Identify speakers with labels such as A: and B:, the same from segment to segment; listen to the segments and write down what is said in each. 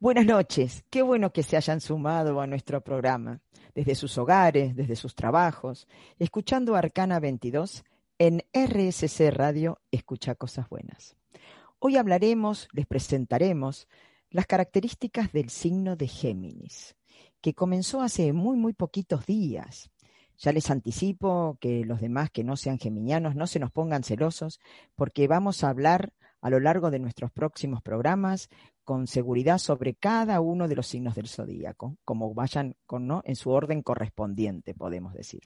A: Buenas noches, qué bueno que se hayan sumado a nuestro programa, desde sus hogares, desde sus trabajos, escuchando Arcana 22 en RSC Radio Escucha Cosas Buenas. Hoy hablaremos, les presentaremos las características del signo de Géminis, que comenzó hace muy, muy poquitos días. Ya les anticipo que los demás que no sean geminianos no se nos pongan celosos, porque vamos a hablar a lo largo de nuestros próximos programas con seguridad sobre cada uno de los signos del zodíaco, como vayan con, ¿no? en su orden correspondiente, podemos decir.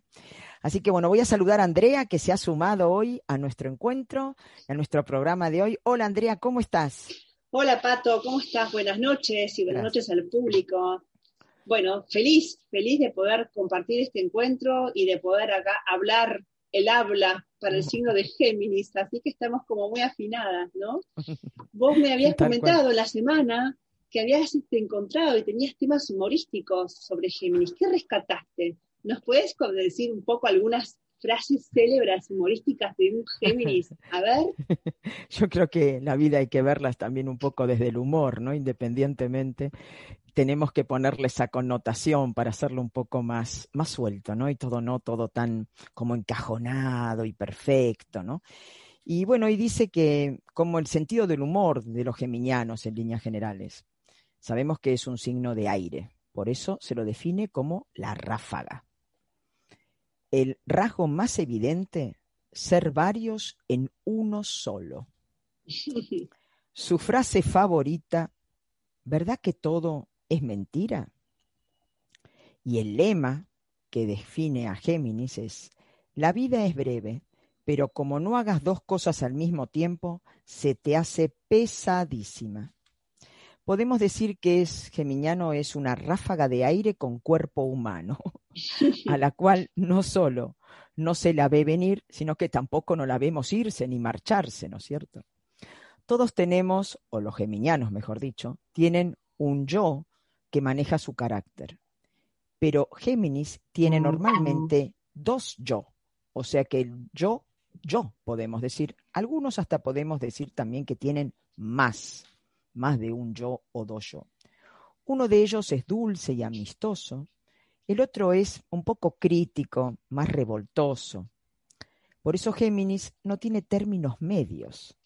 A: Así que bueno, voy a saludar a Andrea, que se ha sumado hoy a nuestro encuentro, a nuestro programa de hoy. Hola Andrea, ¿cómo estás?
B: Hola Pato, ¿cómo estás? Buenas noches y buenas noches al público. Bueno, feliz, feliz de poder compartir este encuentro y de poder acá hablar el habla para el signo de Géminis, así que estamos como muy afinadas, ¿no? Vos me habías comentado la semana que habías este, encontrado y tenías temas humorísticos sobre Géminis. ¿Qué rescataste? ¿Nos puedes decir un poco algunas frases célebres humorísticas de un Géminis? A ver.
A: Yo creo que la vida hay que verlas también un poco desde el humor, ¿no? Independientemente tenemos que ponerle esa connotación para hacerlo un poco más, más suelto, ¿no? Y todo no, todo tan como encajonado y perfecto, ¿no? Y bueno, y dice que como el sentido del humor de los geminianos en líneas generales, sabemos que es un signo de aire, por eso se lo define como la ráfaga. El rasgo más evidente, ser varios en uno solo. Su frase favorita, ¿verdad que todo es mentira. Y el lema que define a Géminis es, la vida es breve, pero como no hagas dos cosas al mismo tiempo, se te hace pesadísima. Podemos decir que es geminiano es una ráfaga de aire con cuerpo humano, a la cual no solo no se la ve venir, sino que tampoco no la vemos irse ni marcharse, ¿no es cierto? Todos tenemos, o los geminianos mejor dicho, tienen un yo que maneja su carácter. Pero Géminis tiene normalmente dos yo, o sea que el yo, yo podemos decir, algunos hasta podemos decir también que tienen más, más de un yo o dos yo. Uno de ellos es dulce y amistoso, el otro es un poco crítico, más revoltoso. Por eso Géminis no tiene términos medios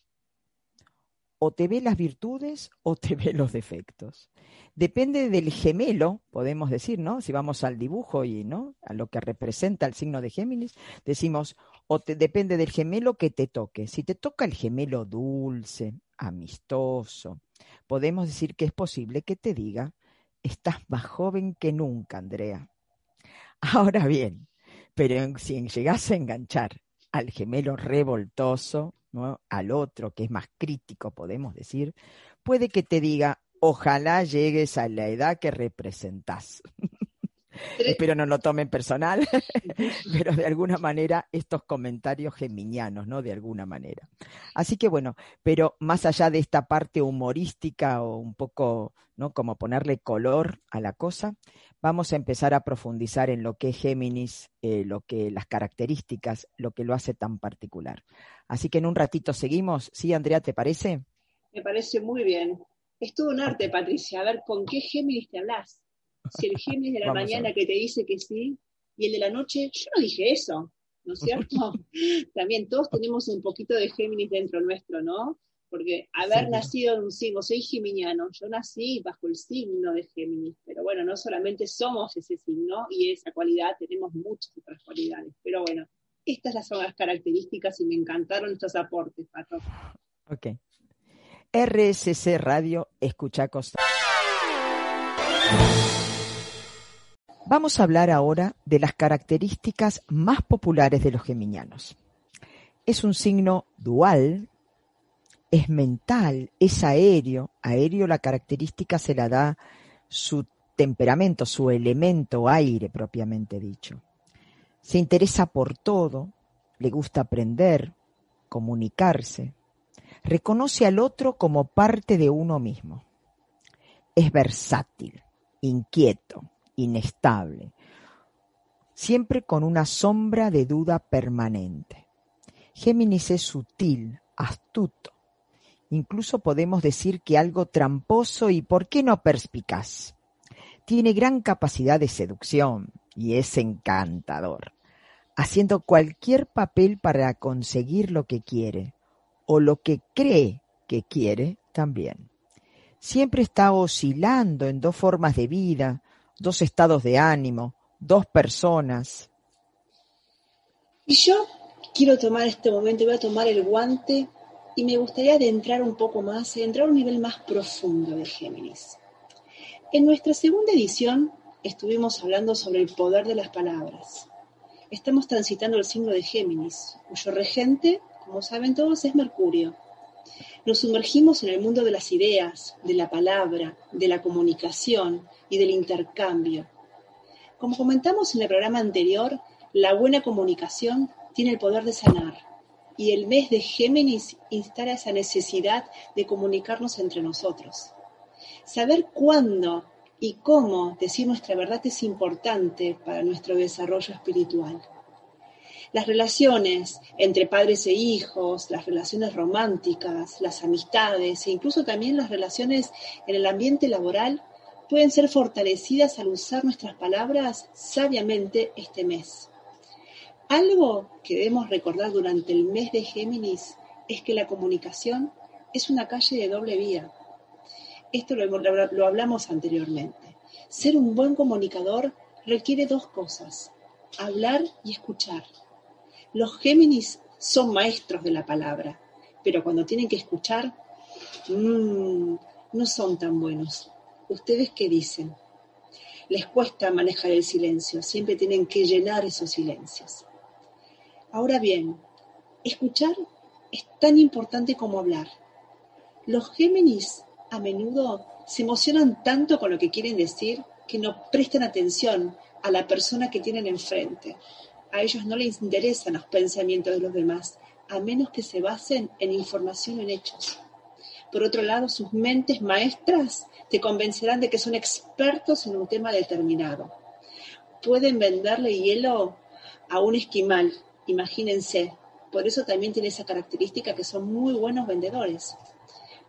A: o te ve las virtudes o te ve los defectos. Depende del gemelo, podemos decir, ¿no? Si vamos al dibujo y, ¿no? A lo que representa el signo de Géminis, decimos, o te, depende del gemelo que te toque. Si te toca el gemelo dulce, amistoso, podemos decir que es posible que te diga, estás más joven que nunca, Andrea. Ahora bien, pero si llegas a enganchar al gemelo revoltoso, al otro, que es más crítico, podemos decir, puede que te diga, ojalá llegues a la edad que representas. Espero no lo tomen personal, pero de alguna manera estos comentarios geminianos, ¿no? De alguna manera. Así que bueno, pero más allá de esta parte humorística o un poco, ¿no? Como ponerle color a la cosa, vamos a empezar a profundizar en lo que es Géminis, eh, lo que, las características, lo que lo hace tan particular. Así que en un ratito seguimos. ¿Sí, Andrea, te parece?
B: Me parece muy bien. Es todo un arte, Patricia. A ver, ¿con qué Géminis te hablas? Si el Géminis de la mañana que te dice que sí y el de la noche, yo no dije eso, ¿no es cierto? También todos tenemos un poquito de Géminis dentro nuestro, ¿no? Porque haber nacido en un signo, soy geminiano, yo nací bajo el signo de Géminis, pero bueno, no solamente somos ese signo y esa cualidad, tenemos muchas otras cualidades, pero bueno, estas son las características y me encantaron estos aportes, Pato.
A: Ok. RSC Radio, escucha Costa. Vamos a hablar ahora de las características más populares de los geminianos. Es un signo dual, es mental, es aéreo. Aéreo la característica se la da su temperamento, su elemento aire propiamente dicho se interesa por todo, le gusta aprender, comunicarse, reconoce al otro como parte de uno mismo. Es versátil, inquieto, inestable, siempre con una sombra de duda permanente. Géminis es sutil, astuto Incluso podemos decir que algo tramposo y, ¿por qué no perspicaz? Tiene gran capacidad de seducción y es encantador, haciendo cualquier papel para conseguir lo que quiere o lo que cree que quiere también. Siempre está oscilando en dos formas de vida, dos estados de ánimo, dos personas.
B: Y yo quiero tomar este momento, voy a tomar el guante y me gustaría adentrar un poco más, entrar a un nivel más profundo de Géminis. En nuestra segunda edición estuvimos hablando sobre el poder de las palabras. Estamos transitando el signo de Géminis, cuyo regente, como saben todos, es Mercurio. Nos sumergimos en el mundo de las ideas, de la palabra, de la comunicación y del intercambio. Como comentamos en el programa anterior, la buena comunicación tiene el poder de sanar y el mes de Géminis instala esa necesidad de comunicarnos entre nosotros. Saber cuándo y cómo decir nuestra verdad es importante para nuestro desarrollo espiritual. Las relaciones entre padres e hijos, las relaciones románticas, las amistades e incluso también las relaciones en el ambiente laboral pueden ser fortalecidas al usar nuestras palabras sabiamente este mes. Algo que debemos recordar durante el mes de Géminis es que la comunicación es una calle de doble vía. Esto lo, hablamos anteriormente. Ser un buen comunicador requiere dos cosas, hablar y escuchar. Los Géminis son maestros de la palabra, pero cuando tienen que escuchar, mmm, no son tan buenos. ¿Ustedes qué dicen? Les cuesta manejar el silencio, siempre tienen que llenar esos silencios. Ahora bien, escuchar es tan importante como hablar. Los Géminis a menudo se emocionan tanto con lo que quieren decir que no prestan atención a la persona que tienen enfrente. A ellos no les interesan los pensamientos de los demás, a menos que se basen en información en hechos. Por otro lado, sus mentes maestras te convencerán de que son expertos en un tema determinado. Pueden venderle hielo a un esquimal Imagínense, por eso también tiene esa característica que son muy buenos vendedores.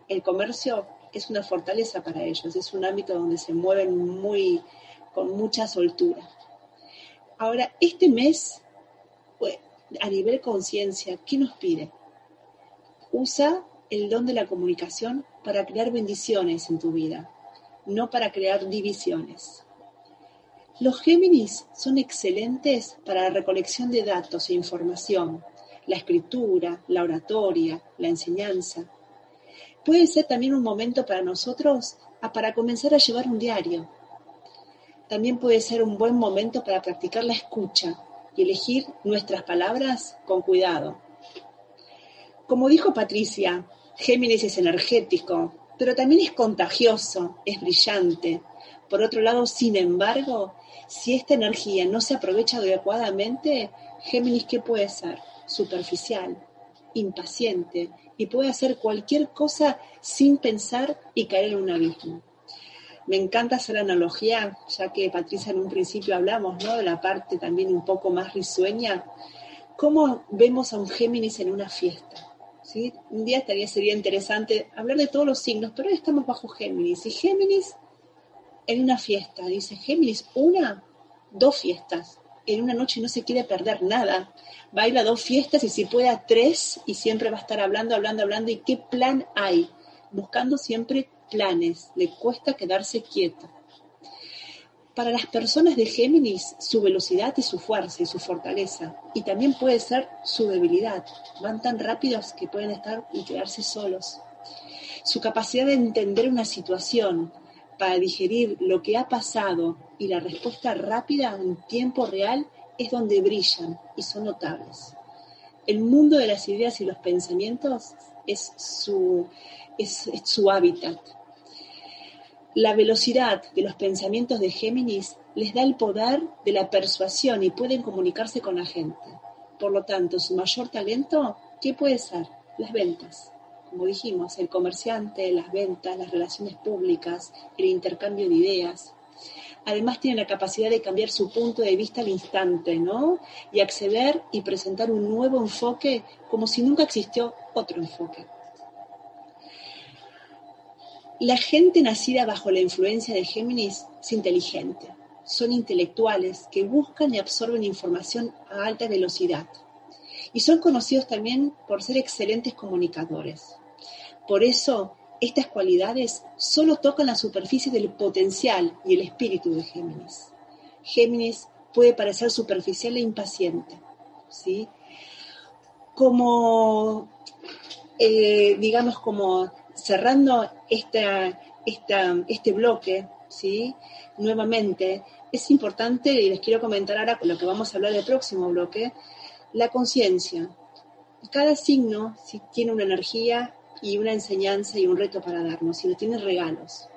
B: El comercio es una fortaleza para ellos, es un ámbito donde se mueven muy, con mucha soltura. Ahora, este mes, pues, a nivel conciencia, ¿qué nos pide? Usa el don de la comunicación para crear bendiciones en tu vida, no para crear divisiones. Los Géminis son excelentes para la recolección de datos e información, la escritura, la oratoria, la enseñanza. Puede ser también un momento para nosotros para comenzar a llevar un diario. También puede ser un buen momento para practicar la escucha y elegir nuestras palabras con cuidado. Como dijo Patricia, Géminis es energético, pero también es contagioso, es brillante. Por otro lado, sin embargo, si esta energía no se aprovecha adecuadamente, Géminis, ¿qué puede ser? Superficial, impaciente y puede hacer cualquier cosa sin pensar y caer en un abismo. Me encanta hacer analogía, ya que Patricia en un principio hablamos ¿no? de la parte también un poco más risueña. ¿Cómo vemos a un Géminis en una fiesta? ¿Sí? Un día estaría, sería interesante hablar de todos los signos, pero hoy estamos bajo Géminis. Y Géminis en una fiesta. Dice, Géminis, una, dos fiestas. En una noche no se quiere perder nada. Baila dos fiestas y si puede a tres y siempre va a estar hablando, hablando, hablando. ¿Y qué plan hay? Buscando siempre planes. Le cuesta quedarse quieto. Para las personas de Géminis, su velocidad es su fuerza y su fortaleza. Y también puede ser su debilidad. Van tan rápidos que pueden estar y quedarse solos. Su capacidad de entender una situación, para digerir lo que ha pasado y la respuesta rápida en tiempo real es donde brillan y son notables. El mundo de las ideas y los pensamientos es su, hábitat. La velocidad de los pensamientos de Géminis les da el poder de la persuasión y pueden comunicarse con la gente. Por lo tanto, su mayor talento, ¿qué puede ser? Las ventas como dijimos, el comerciante, las ventas, las relaciones públicas, el intercambio de ideas. Además tiene la capacidad de cambiar su punto de vista al instante, ¿no? Y acceder y presentar un nuevo enfoque como si nunca existió otro enfoque. La gente nacida bajo la influencia de Géminis es inteligente, son intelectuales que buscan y absorben información a alta velocidad y son conocidos también por ser excelentes comunicadores. Por eso, estas cualidades solo tocan la superficie del potencial y el espíritu de Géminis. Géminis puede parecer superficial e impaciente, ¿sí? Como, eh, digamos, como cerrando este bloque, ¿sí? Nuevamente, es importante, y les quiero comentar ahora con lo que vamos a hablar del próximo bloque, la conciencia. Cada signo tiene una energía y una enseñanza y un reto para darnos, lo tiene regalos.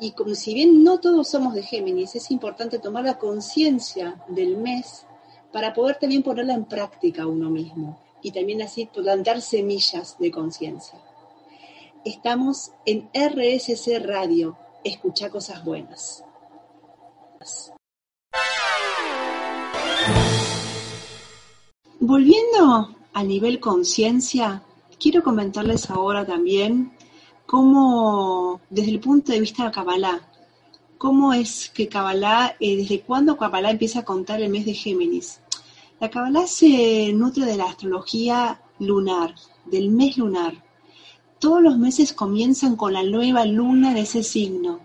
B: Y como si bien no todos somos de Géminis, es importante tomar la conciencia del mes para poder también ponerla en práctica uno mismo y también así plantar semillas de conciencia. Estamos en RSC Radio, escucha cosas buenas. Volviendo a nivel conciencia, quiero comentarles ahora también cómo, desde el punto de vista de Kabbalah, cómo es que Kabbalah, eh, desde cuándo Kabbalah empieza a contar el mes de Géminis. La Kabbalah se nutre de la astrología lunar, del mes lunar. Todos los meses comienzan con la nueva luna de ese signo.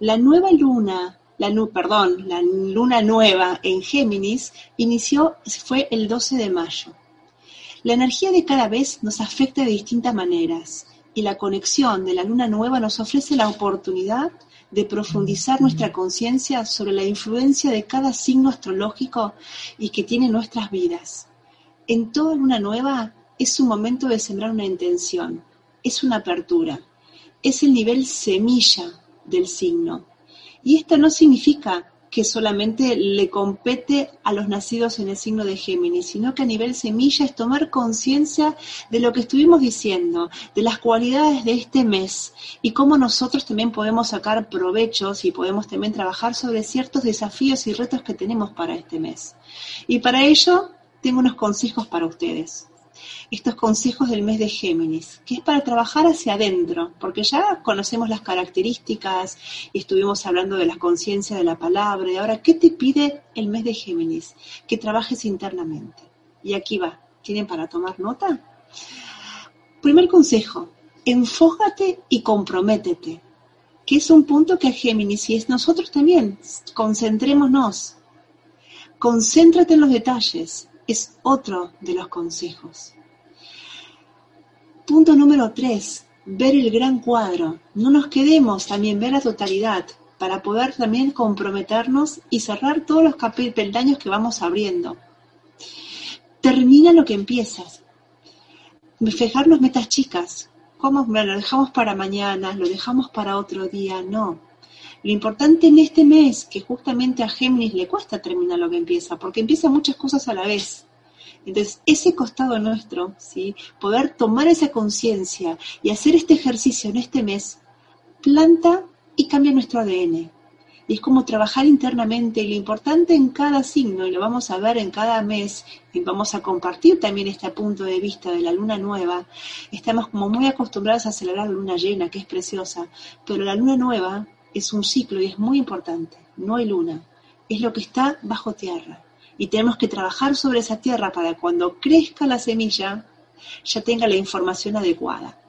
B: La nueva luna la, perdón, la luna nueva en Géminis inició, fue el 12 de mayo. La energía de cada vez nos afecta de distintas maneras y la conexión de la luna nueva nos ofrece la oportunidad de profundizar nuestra conciencia sobre la influencia de cada signo astrológico y que tiene nuestras vidas. En toda luna nueva es un momento de sembrar una intención, es una apertura, es el nivel semilla del signo y esto no significa que solamente le compete a los nacidos en el signo de Géminis, sino que a nivel semilla es tomar conciencia de lo que estuvimos diciendo, de las cualidades de este mes y cómo nosotros también podemos sacar provechos y podemos también trabajar sobre ciertos desafíos y retos que tenemos para este mes. Y para ello tengo unos consejos para ustedes estos consejos del mes de Géminis, que es para trabajar hacia adentro, porque ya conocemos las características y estuvimos hablando de la conciencia de la palabra, y ahora, ¿qué te pide el mes de Géminis? Que trabajes internamente. Y aquí va, ¿tienen para tomar nota? Primer consejo, enfócate y comprométete, que es un punto que Géminis y es nosotros también, concentrémonos, concéntrate en los detalles, es otro de los consejos. Punto número tres, ver el gran cuadro. No nos quedemos también, ver la totalidad, para poder también comprometernos y cerrar todos los peldaños que vamos abriendo. Termina lo que empiezas. Fijarnos metas chicas. ¿Cómo lo dejamos para mañana? ¿Lo dejamos para otro día? No. Lo importante en este mes, que justamente a Géminis le cuesta terminar lo que empieza, porque empieza muchas cosas a la vez. Entonces, ese costado nuestro, ¿sí? poder tomar esa conciencia y hacer este ejercicio en este mes, planta y cambia nuestro ADN. Y es como trabajar internamente y lo importante en cada signo, y lo vamos a ver en cada mes, y vamos a compartir también este punto de vista de la luna nueva. Estamos como muy acostumbrados a celebrar la luna llena, que es preciosa, pero la luna nueva es un ciclo y es muy importante. No hay luna, es lo que está bajo tierra y tenemos que trabajar sobre esa tierra para cuando crezca la semilla ya tenga la información adecuada.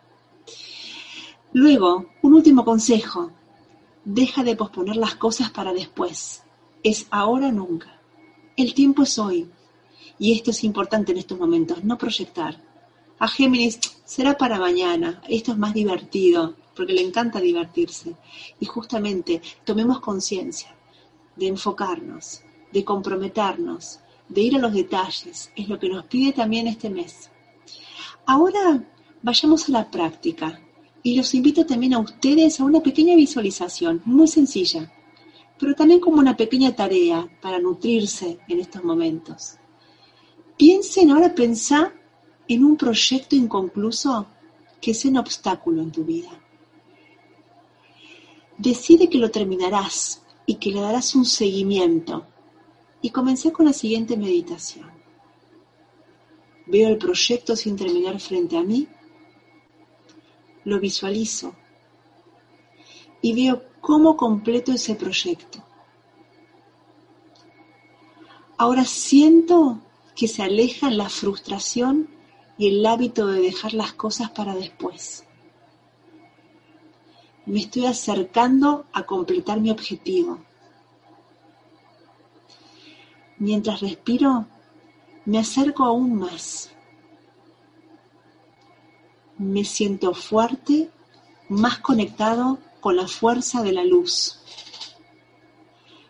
B: Luego, un último consejo, deja de posponer las cosas para después. Es ahora o nunca. El tiempo es hoy. Y esto es importante en estos momentos, no proyectar. A Géminis será para mañana, esto es más divertido, porque le encanta divertirse. Y justamente tomemos conciencia de enfocarnos, de comprometernos, de ir a los detalles, es lo que nos pide también este mes. Ahora vayamos a la práctica y los invito también a ustedes a una pequeña visualización, muy sencilla, pero también como una pequeña tarea para nutrirse en estos momentos. Piensen ahora, pensá en un proyecto inconcluso que sea un obstáculo en tu vida. Decide que lo terminarás y que le darás un seguimiento y comencé con la siguiente meditación. Veo el proyecto sin terminar frente a mí, lo visualizo y veo cómo completo ese proyecto. Ahora siento que se aleja la frustración y el hábito de dejar las cosas para después. Me estoy acercando a completar mi objetivo. Mientras respiro, me acerco aún más. Me siento fuerte, más conectado con la fuerza de la luz.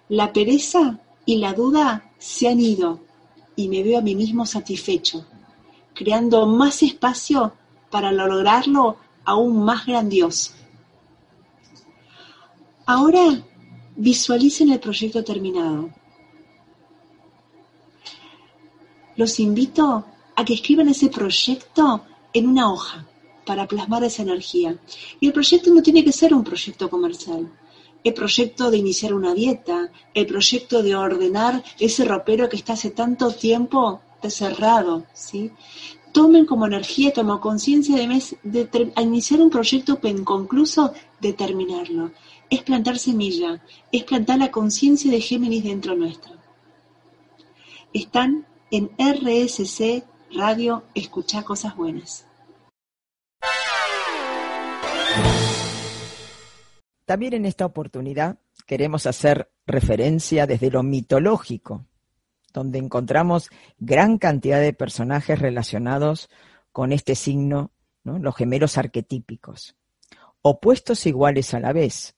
B: La pereza y la duda se han ido y me veo a mí mismo satisfecho, creando más espacio para lograrlo aún más grandioso. Ahora visualicen el proyecto terminado. Los invito a que escriban ese proyecto en una hoja para plasmar esa energía. Y el proyecto no tiene que ser un proyecto comercial. El proyecto de iniciar una dieta, el proyecto de ordenar ese ropero que está hace tanto tiempo cerrado, ¿sí? Tomen como energía, como conciencia de, de, iniciar un proyecto inconcluso, de terminarlo. Es plantar semilla, es plantar la conciencia de Géminis dentro nuestro. Están en RSC Radio Escuchar Cosas Buenas.
A: También en esta oportunidad queremos hacer referencia desde lo mitológico, donde encontramos gran cantidad de personajes relacionados con este signo, los gemelos arquetípicos, opuestos iguales a la vez.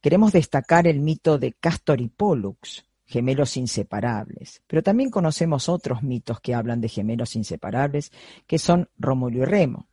A: Queremos destacar el mito de Castor y Pollux, gemelos inseparables. Pero también conocemos otros mitos que hablan de gemelos inseparables, que son Rómulo y Remo.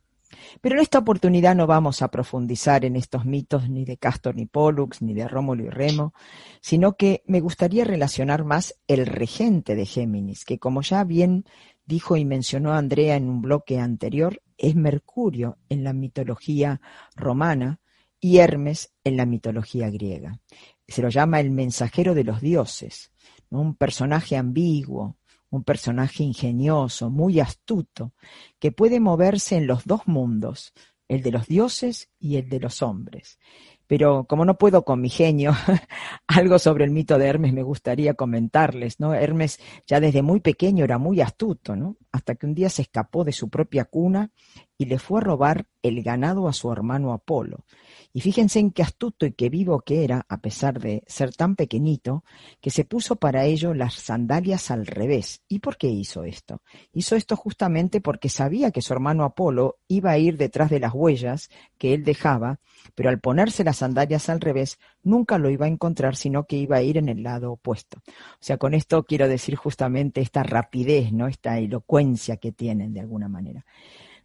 A: Pero en esta oportunidad no vamos a profundizar en estos mitos ni de Castor ni Pollux, ni de Rómulo y Remo, sino que me gustaría relacionar más el regente de Géminis, que como ya bien dijo y mencionó Andrea en un bloque anterior, es Mercurio en la mitología romana y Hermes en la mitología griega se lo llama el mensajero de los dioses, un personaje ambiguo, un personaje ingenioso, muy astuto, que puede moverse en los dos mundos, el de los dioses y el de los hombres. Pero como no puedo con mi genio, algo sobre el mito de Hermes me gustaría comentarles, ¿no? Hermes ya desde muy pequeño era muy astuto, ¿no? Hasta que un día se escapó de su propia cuna y le fue a robar el ganado a su hermano Apolo. Y fíjense en qué astuto y qué vivo que era, a pesar de ser tan pequeñito, que se puso para ello las sandalias al revés. ¿Y por qué hizo esto? Hizo esto justamente porque sabía que su hermano Apolo iba a ir detrás de las huellas que él dejaba, pero al ponerse las sandalias al revés, nunca lo iba a encontrar, sino que iba a ir en el lado opuesto. O sea, con esto quiero decir justamente esta rapidez, ¿no? Esta elocuencia que tienen de alguna manera.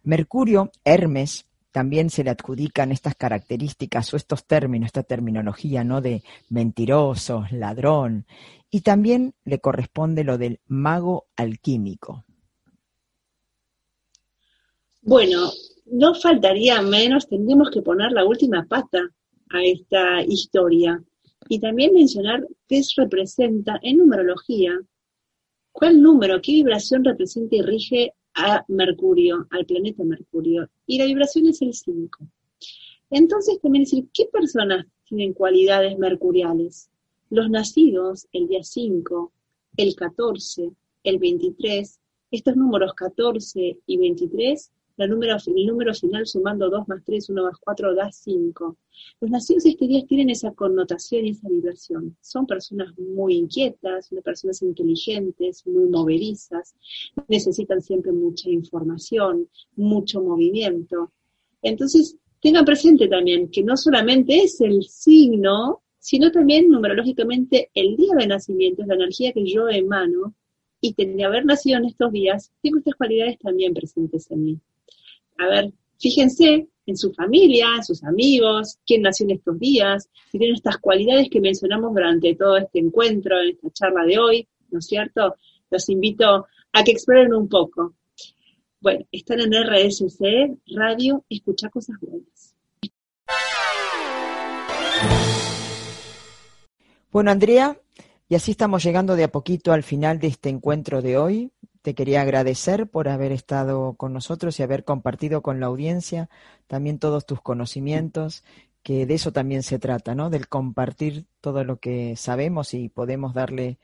A: Mercurio, Hermes, también se le adjudican estas características o estos términos, esta terminología, ¿no? De mentiroso, ladrón, y también le corresponde lo del mago alquímico.
B: Bueno, no faltaría menos, tendríamos que poner la última pata a esta historia y también mencionar qué representa en numerología, cuál número, qué vibración representa y rige a Mercurio, al planeta Mercurio, y la vibración es el 5. Entonces también decir, ¿qué personas tienen cualidades mercuriales? Los nacidos el día 5, el 14, el 23, estos números 14 y 23 el número, el número final sumando 2 más 3, 1 más 4 da 5. Los nacidos este día tienen esa connotación y esa vibración. Son personas muy inquietas, personas inteligentes, muy movedizas, necesitan siempre mucha información, mucho movimiento. Entonces, tengan presente también que no solamente es el signo, sino también numerológicamente el día de nacimiento, es la energía que yo emano, y de haber nacido en estos días, tengo estas cualidades también presentes en mí. A ver, fíjense en su familia, en sus amigos, quién nació en estos días, si tienen estas cualidades que mencionamos durante todo este encuentro, en esta charla de hoy, ¿no es cierto? Los invito a que exploren un poco. Bueno, están en RSC, Radio, escucha cosas buenas.
A: Bueno, Andrea, y así estamos llegando de a poquito al final de este encuentro de hoy. Te quería agradecer por haber estado con nosotros y haber compartido con la audiencia también todos tus conocimientos que de eso también se trata, ¿no? Del compartir todo lo que sabemos y podemos darle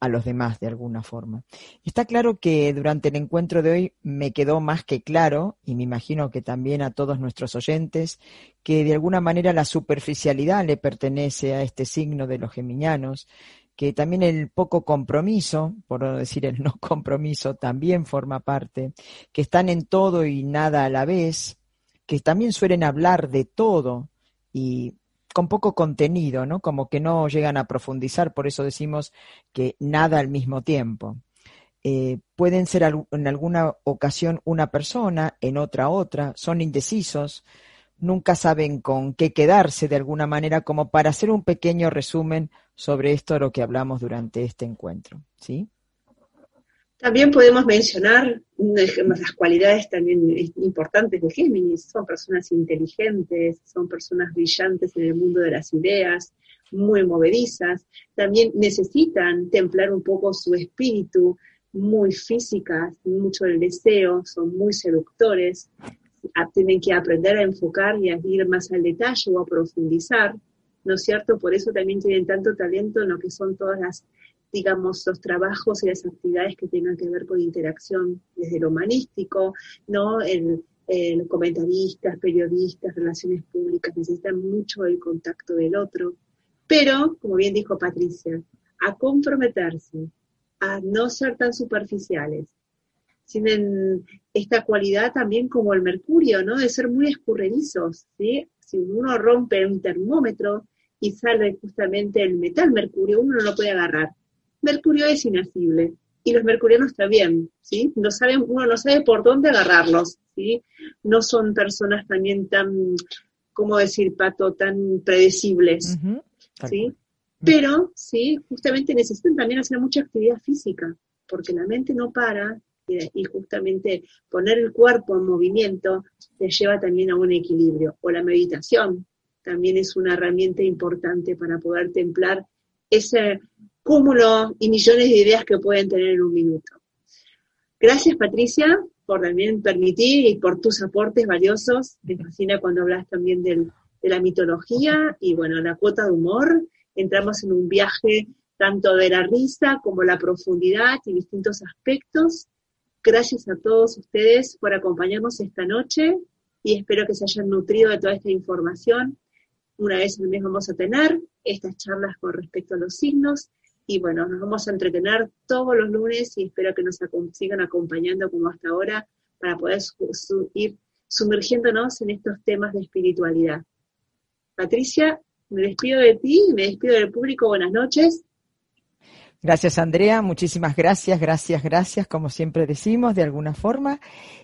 A: a los demás de alguna forma. Está claro que durante el encuentro de hoy me quedó más que claro, y me imagino que también a todos nuestros oyentes, que de alguna manera la superficialidad le pertenece a este signo de los geminianos, que también el poco compromiso, por no decir el no compromiso, también forma parte, que están en todo y nada a la vez, que también suelen hablar de todo y con poco contenido, ¿no? Como que no llegan a profundizar, por eso decimos que nada al mismo tiempo. Eh, pueden ser en alguna ocasión una persona, en otra otra, son indecisos, nunca saben con qué quedarse de alguna manera, como para hacer un pequeño resumen sobre esto lo que hablamos durante este encuentro, ¿sí?
B: También podemos mencionar las cualidades también importantes de Géminis. Son personas inteligentes, son personas brillantes en el mundo de las ideas, muy movedizas. También necesitan templar un poco su espíritu, muy físicas, mucho el deseo, son muy seductores. Tienen que aprender a enfocar y a ir más al detalle o a profundizar. ¿No es cierto? Por eso también tienen tanto talento en lo que son todas las digamos, los trabajos y las actividades que tengan que ver con interacción desde lo humanístico, ¿no? El, comentaristas, periodistas, relaciones públicas necesitan mucho el contacto del otro, pero, como bien dijo Patricia, a comprometerse, a no ser tan superficiales. Tienen esta cualidad también como el mercurio, ¿no? De ser muy escurredizos, ¿sí? Si uno rompe un termómetro y sale justamente el metal mercurio, uno no lo puede agarrar. Mercurio es inasible y los mercurianos también, ¿sí? No saben, uno no sabe por dónde agarrarlos, ¿sí? No son personas también tan, ¿cómo decir, Pato, tan predecibles, ¿sí? Pero, sí, justamente necesitan también hacer mucha actividad física, porque la mente no para y justamente poner el cuerpo en movimiento te lleva también a un equilibrio. O la meditación también es una herramienta importante para poder templar ese cúmulo y millones de ideas que pueden tener en un minuto. Gracias, Patricia, por también permitir y por tus aportes valiosos. Me fascina cuando hablas también de la mitología y, bueno, la cuota de humor. Entramos en un viaje tanto de la risa como la profundidad y distintos aspectos. Gracias a todos ustedes por acompañarnos esta noche y espero que se hayan nutrido de toda esta información. Una vez al mes vamos a tener estas charlas con respecto a los signos. Y bueno, nos vamos a entretener todos los lunes y espero que nos sigan acompañando como hasta ahora para poder ir sumergiéndonos en estos temas de espiritualidad. Patricia, me despido de ti, me despido del público, buenas noches
A: Gracias, Andrea. Muchísimas gracias, gracias, gracias, como siempre decimos, de alguna forma.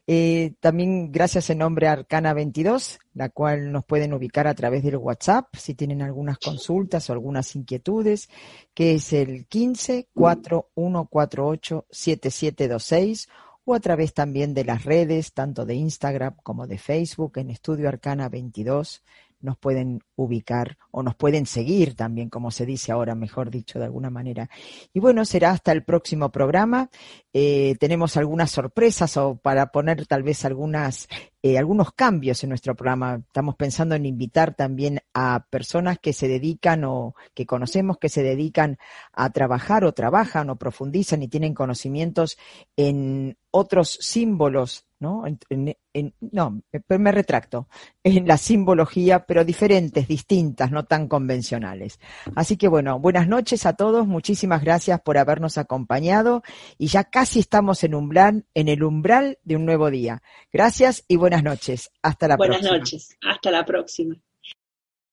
A: Eh, también gracias en nombre a Arcana 22, la cual nos pueden ubicar a través del WhatsApp si tienen algunas consultas o algunas inquietudes, que es el 15 4148 7726 o a través también de las redes, tanto de Instagram como de Facebook, en Estudio Arcana 22 nos pueden ubicar o nos pueden seguir también, como se dice ahora, mejor dicho, de alguna manera. Y bueno, será hasta el próximo programa. Eh, tenemos algunas sorpresas o para poner tal vez algunas, eh, algunos cambios en nuestro programa. Estamos pensando en invitar también a personas que se dedican o que conocemos que se dedican a trabajar o trabajan o profundizan y tienen conocimientos en otros símbolos ¿no? no, me, retracto, en la simbología, pero diferentes, distintas, no tan convencionales. Así que bueno, buenas noches a todos, muchísimas gracias por habernos acompañado y ya casi estamos en, umbral, en el umbral de un nuevo día. Gracias y buenas noches. Hasta la próxima.
B: Buenas noches, hasta la próxima.